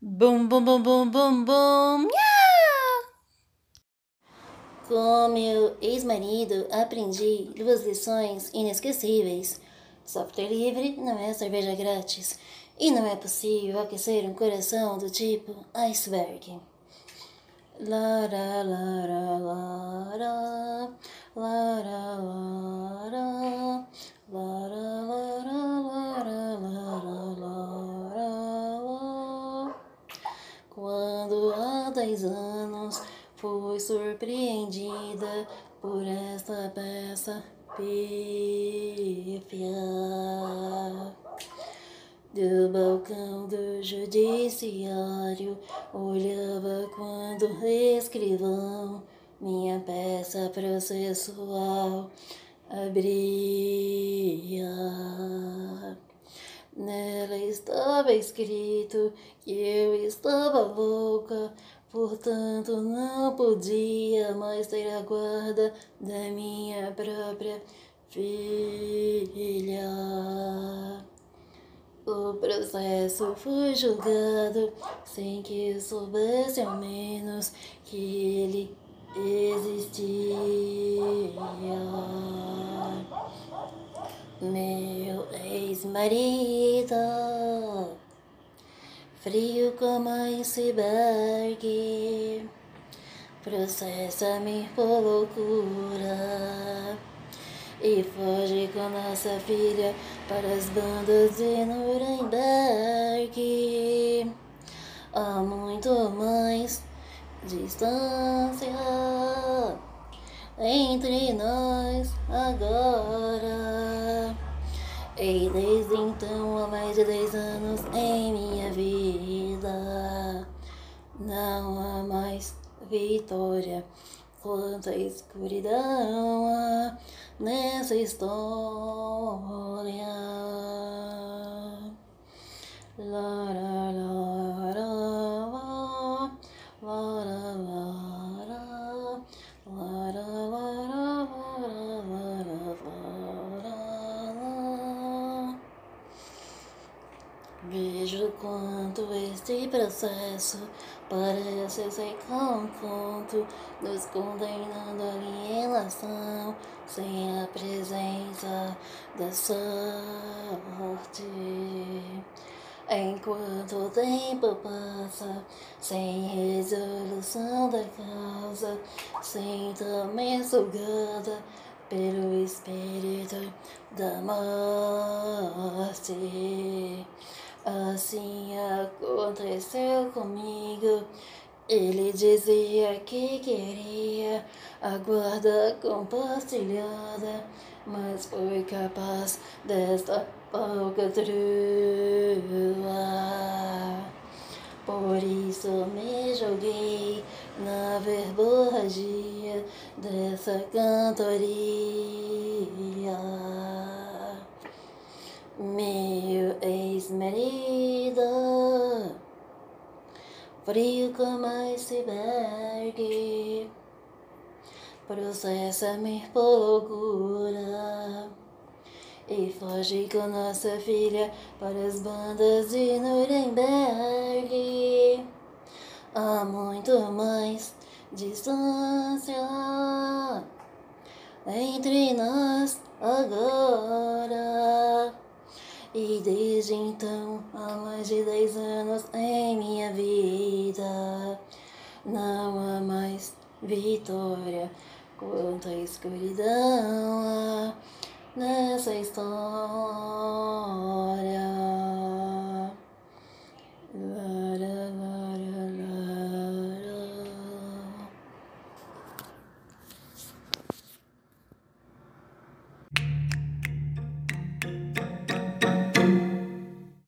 Bum, bum, bum, bum, bum, bum. Nha! Com meu ex-marido, aprendi duas lições inesquecíveis. Software livre não é cerveja grátis. E não é possível aquecer um coração do tipo iceberg. Lara, lara, lara, 10 anos fui surpreendida por esta peça pífia. Do balcão do judiciário, olhava quando o escrivão minha peça processual abria. Nela estava escrito que eu estava louca portanto não podia mais ter a guarda da minha própria filha. O processo foi julgado sem que soubesse ao menos que ele existia. Meu ex-marido, frio como iceberg, processa-me por loucura e foge com nossa filha para as bandas de Nuremberg. Há muito mais distância entre nós agora. E desde então, há mais de dez anos em minha vida, não há mais vitória quanta escuridão há nessa história. La, la, la, Quanto este processo parece ser conjunto, nos condenando à alienação, sem a presença da sorte. Enquanto o tempo passa, sem resolução da causa, sinto-me sugada pelo espírito da morte. Assim aconteceu comigo. Ele dizia que queria a guarda compartilhada, mas foi capaz desta falcatrua. Por isso me joguei na verborragia dessa cantoria. Meu ex-marido, frio como iceberg, processa-me por loucura e foge com nossa filha para as bandas de Nuremberg. Há muito mais distância entre nós agora. E desde então, há mais de dez anos em minha vida, não há mais vitória quanto a escuridão há nessa história.